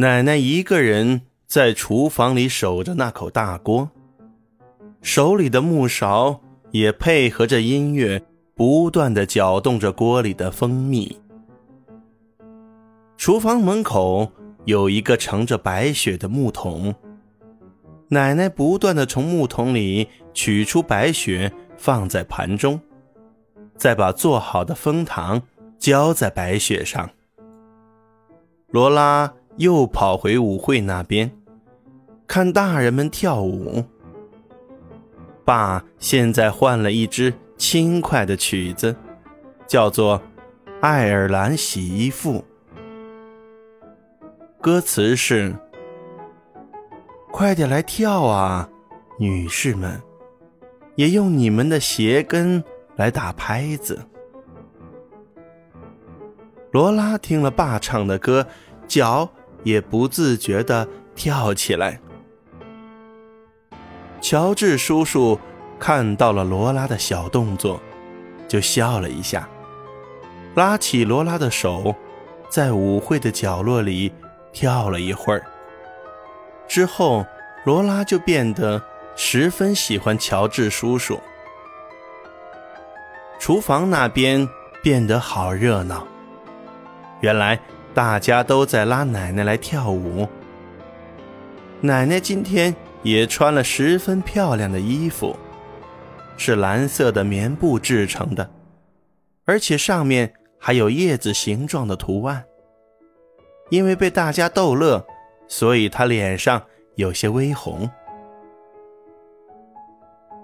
奶奶一个人在厨房里守着那口大锅，手里的木勺也配合着音乐，不断的搅动着锅里的蜂蜜。厨房门口有一个盛着白雪的木桶，奶奶不断的从木桶里取出白雪，放在盘中，再把做好的蜂糖浇在白雪上。罗拉。又跑回舞会那边，看大人们跳舞。爸现在换了一支轻快的曲子，叫做《爱尔兰洗衣服》。歌词是：“快点来跳啊，女士们，也用你们的鞋跟来打拍子。”罗拉听了爸唱的歌，脚。也不自觉地跳起来。乔治叔叔看到了罗拉的小动作，就笑了一下，拉起罗拉的手，在舞会的角落里跳了一会儿。之后，罗拉就变得十分喜欢乔治叔叔。厨房那边变得好热闹，原来。大家都在拉奶奶来跳舞。奶奶今天也穿了十分漂亮的衣服，是蓝色的棉布制成的，而且上面还有叶子形状的图案。因为被大家逗乐，所以她脸上有些微红。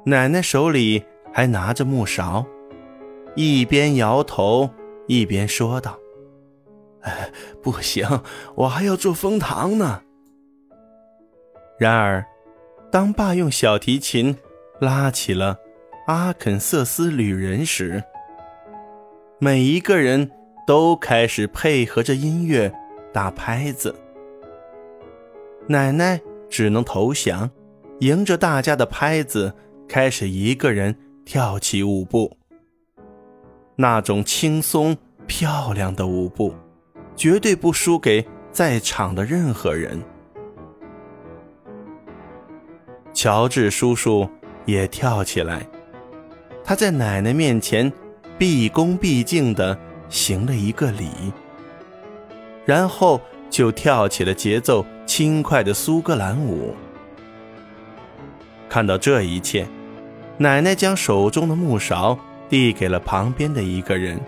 奶奶手里还拿着木勺，一边摇头一边说道。不行，我还要做蜂糖呢。然而，当爸用小提琴拉起了《阿肯色斯旅人》时，每一个人都开始配合着音乐打拍子。奶奶只能投降，迎着大家的拍子，开始一个人跳起舞步。那种轻松漂亮的舞步。绝对不输给在场的任何人。乔治叔叔也跳起来，他在奶奶面前毕恭毕敬地行了一个礼，然后就跳起了节奏轻快的苏格兰舞。看到这一切，奶奶将手中的木勺递给了旁边的一个人，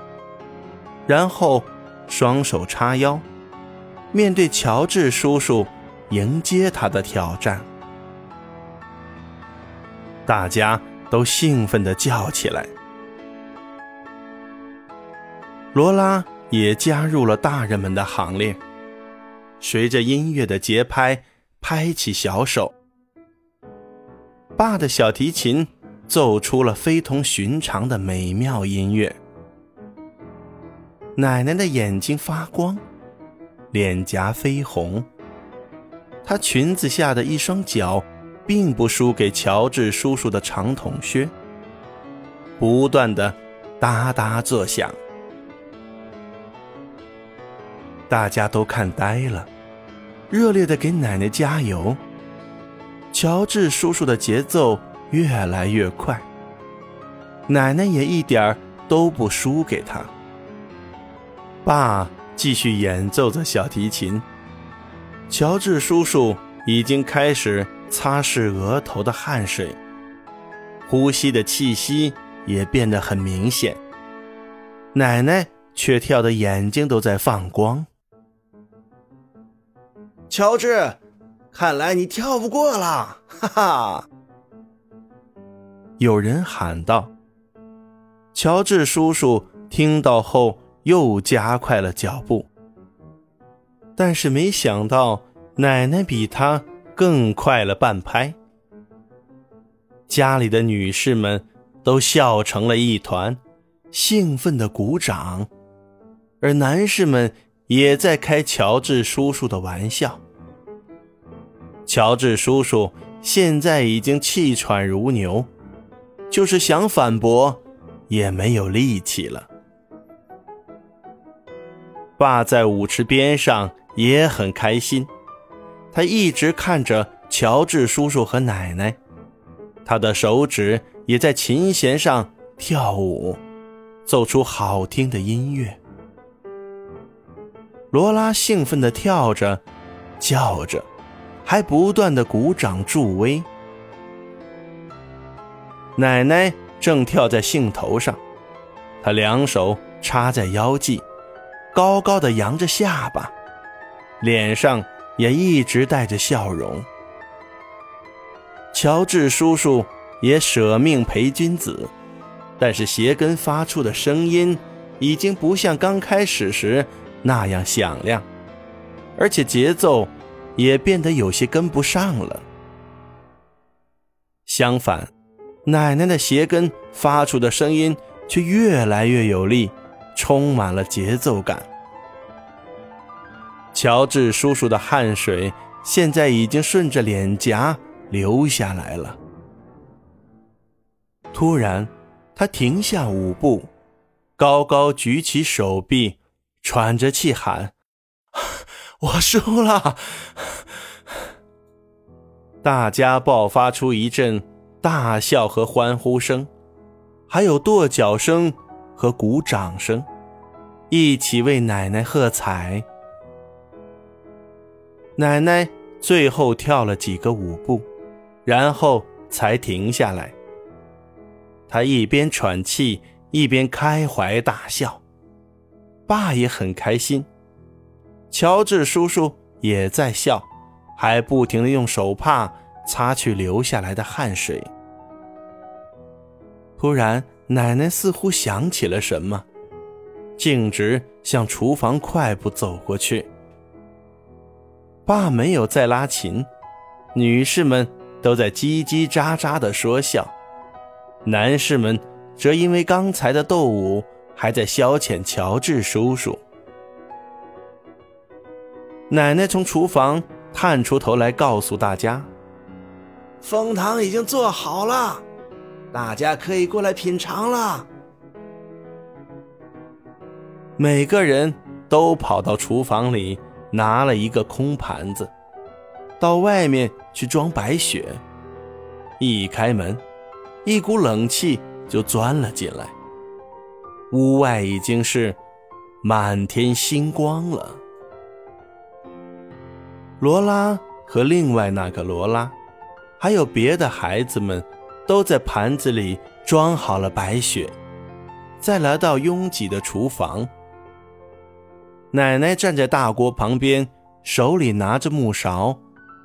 然后。双手叉腰，面对乔治叔叔，迎接他的挑战。大家都兴奋地叫起来。罗拉也加入了大人们的行列，随着音乐的节拍拍起小手。爸的小提琴奏出了非同寻常的美妙音乐。奶奶的眼睛发光，脸颊绯红。她裙子下的一双脚，并不输给乔治叔叔的长筒靴，不断的哒哒作响。大家都看呆了，热烈的给奶奶加油。乔治叔叔的节奏越来越快，奶奶也一点儿都不输给他。爸继续演奏着小提琴，乔治叔叔已经开始擦拭额头的汗水，呼吸的气息也变得很明显。奶奶却跳得眼睛都在放光。乔治，看来你跳不过了，哈哈！有人喊道。乔治叔叔听到后。又加快了脚步，但是没想到奶奶比他更快了半拍。家里的女士们都笑成了一团，兴奋的鼓掌，而男士们也在开乔治叔叔的玩笑。乔治叔叔现在已经气喘如牛，就是想反驳，也没有力气了。爸在舞池边上也很开心，他一直看着乔治叔叔和奶奶，他的手指也在琴弦上跳舞，奏出好听的音乐。罗拉兴奋地跳着，叫着，还不断地鼓掌助威。奶奶正跳在兴头上，她两手插在腰际，高高的扬着下巴，脸上也一直带着笑容。乔治叔叔也舍命陪君子，但是鞋跟发出的声音已经不像刚开始时那样响亮，而且节奏也变得有些跟不上了。相反。奶奶的鞋跟发出的声音却越来越有力，充满了节奏感。乔治叔叔的汗水现在已经顺着脸颊流下来了。突然，他停下舞步，高高举起手臂，喘着气喊：“我输了！”大家爆发出一阵。大笑和欢呼声，还有跺脚声和鼓掌声，一起为奶奶喝彩。奶奶最后跳了几个舞步，然后才停下来。她一边喘气，一边开怀大笑。爸也很开心，乔治叔叔也在笑，还不停的用手帕。擦去流下来的汗水。突然，奶奶似乎想起了什么，径直向厨房快步走过去。爸没有再拉琴，女士们都在叽叽喳喳的说笑，男士们则因为刚才的斗舞还在消遣乔治叔叔。奶奶从厨房探出头来，告诉大家。蜂糖已经做好了，大家可以过来品尝了。每个人都跑到厨房里拿了一个空盘子，到外面去装白雪。一开门，一股冷气就钻了进来。屋外已经是满天星光了。罗拉和另外那个罗拉。还有别的孩子们，都在盘子里装好了白雪，再来到拥挤的厨房。奶奶站在大锅旁边，手里拿着木勺，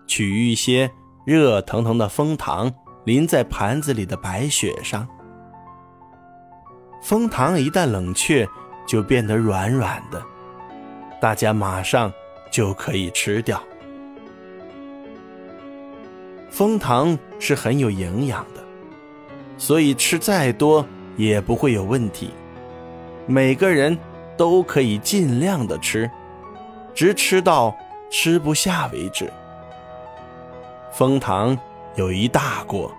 取一些热腾腾的蜂糖淋在盘子里的白雪上。蜂糖一旦冷却，就变得软软的，大家马上就可以吃掉。蜂糖是很有营养的，所以吃再多也不会有问题。每个人都可以尽量的吃，直吃到吃不下为止。蜂糖有一大锅，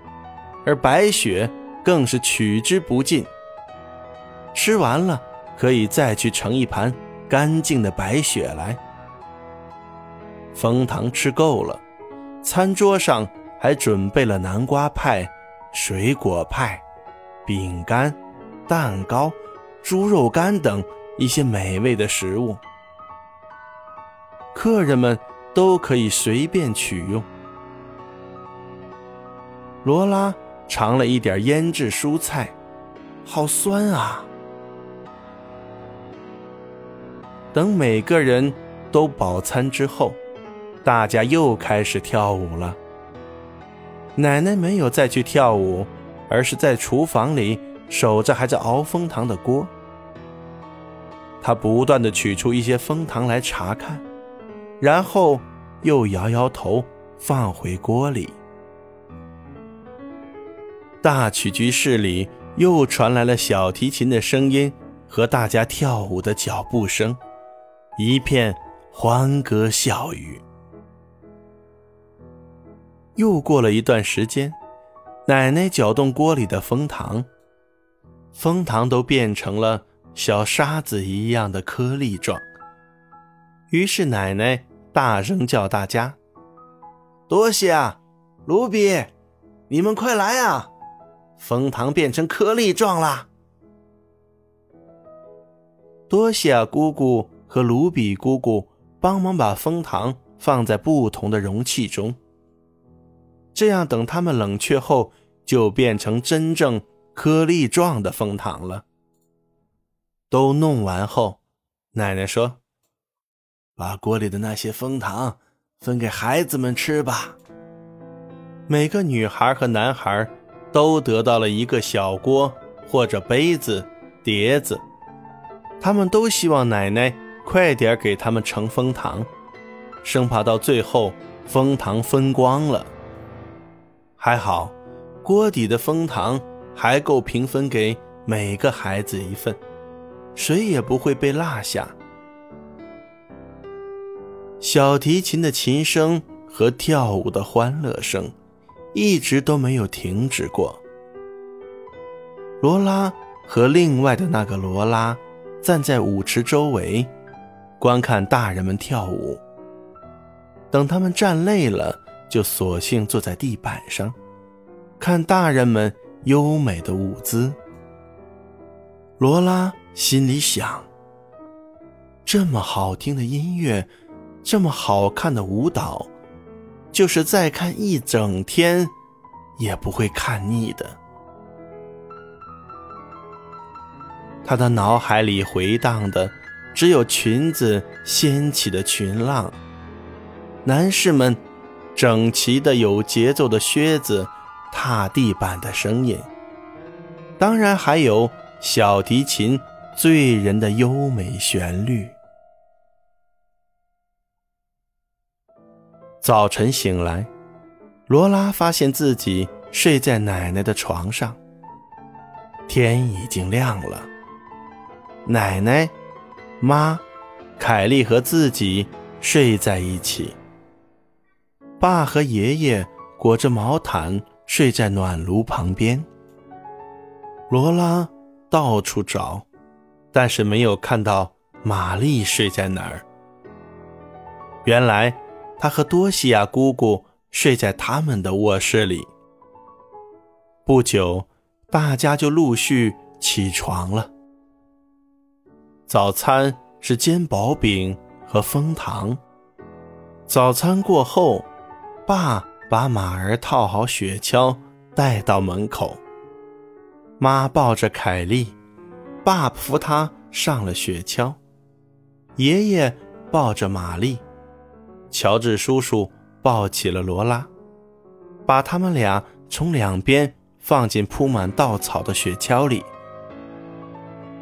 而白雪更是取之不尽。吃完了可以再去盛一盘干净的白雪来。蜂糖吃够了，餐桌上。还准备了南瓜派、水果派、饼干、蛋糕、猪肉干等一些美味的食物，客人们都可以随便取用。罗拉尝了一点腌制蔬菜，好酸啊！等每个人都饱餐之后，大家又开始跳舞了。奶奶没有再去跳舞，而是在厨房里守着还在熬蜂糖的锅。她不断的取出一些蜂糖来查看，然后又摇摇头，放回锅里。大曲居室里又传来了小提琴的声音和大家跳舞的脚步声，一片欢歌笑语。又过了一段时间，奶奶搅动锅里的蜂糖，蜂糖都变成了小沙子一样的颗粒状。于是奶奶大声叫大家：“多西啊，卢比，你们快来啊！蜂糖变成颗粒状啦！多西亚姑姑和卢比姑姑帮忙把蜂糖放在不同的容器中，这样等它们冷却后，就变成真正颗粒状的蜂糖了。都弄完后，奶奶说：“把锅里的那些蜂糖分给孩子们吃吧。”每个女孩和男孩都得到了一个小锅或者杯子、碟子。他们都希望奶奶快点给他们盛蜂糖，生怕到最后蜂糖分光了。还好，锅底的蜂糖还够平分给每个孩子一份，谁也不会被落下。小提琴的琴声和跳舞的欢乐声一直都没有停止过。罗拉和另外的那个罗拉。站在舞池周围，观看大人们跳舞。等他们站累了，就索性坐在地板上，看大人们优美的舞姿。罗拉心里想：这么好听的音乐，这么好看的舞蹈，就是再看一整天，也不会看腻的。他的脑海里回荡的，只有裙子掀起的裙浪，男士们整齐的、有节奏的靴子踏地板的声音，当然还有小提琴醉人的优美旋律。早晨醒来，罗拉发现自己睡在奶奶的床上，天已经亮了。奶奶、妈、凯莉和自己睡在一起。爸和爷爷裹着毛毯睡在暖炉旁边。罗拉到处找，但是没有看到玛丽睡在哪儿。原来，她和多西亚姑姑睡在他们的卧室里。不久，大家就陆续起床了。早餐是煎薄饼和蜂糖。早餐过后，爸把马儿套好雪橇，带到门口。妈抱着凯莉，爸扶她上了雪橇。爷爷抱着玛丽，乔治叔叔抱起了罗拉，把他们俩从两边放进铺满稻草的雪橇里。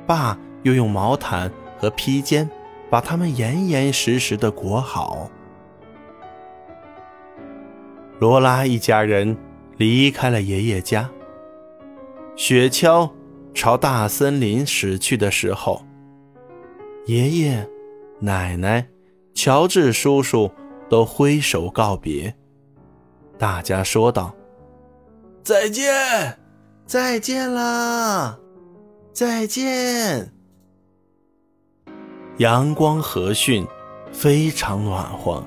爸。又用毛毯和披肩把他们严严实实的裹好。罗拉一家人离开了爷爷家。雪橇朝大森林驶去的时候，爷爷、奶奶、乔治叔叔都挥手告别。大家说道：“再见，再见啦，再见。”阳光和煦，非常暖和。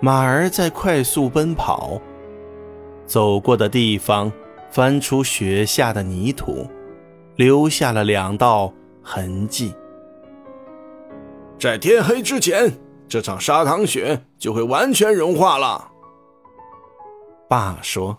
马儿在快速奔跑，走过的地方翻出雪下的泥土，留下了两道痕迹。在天黑之前，这场砂糖雪就会完全融化了。爸说。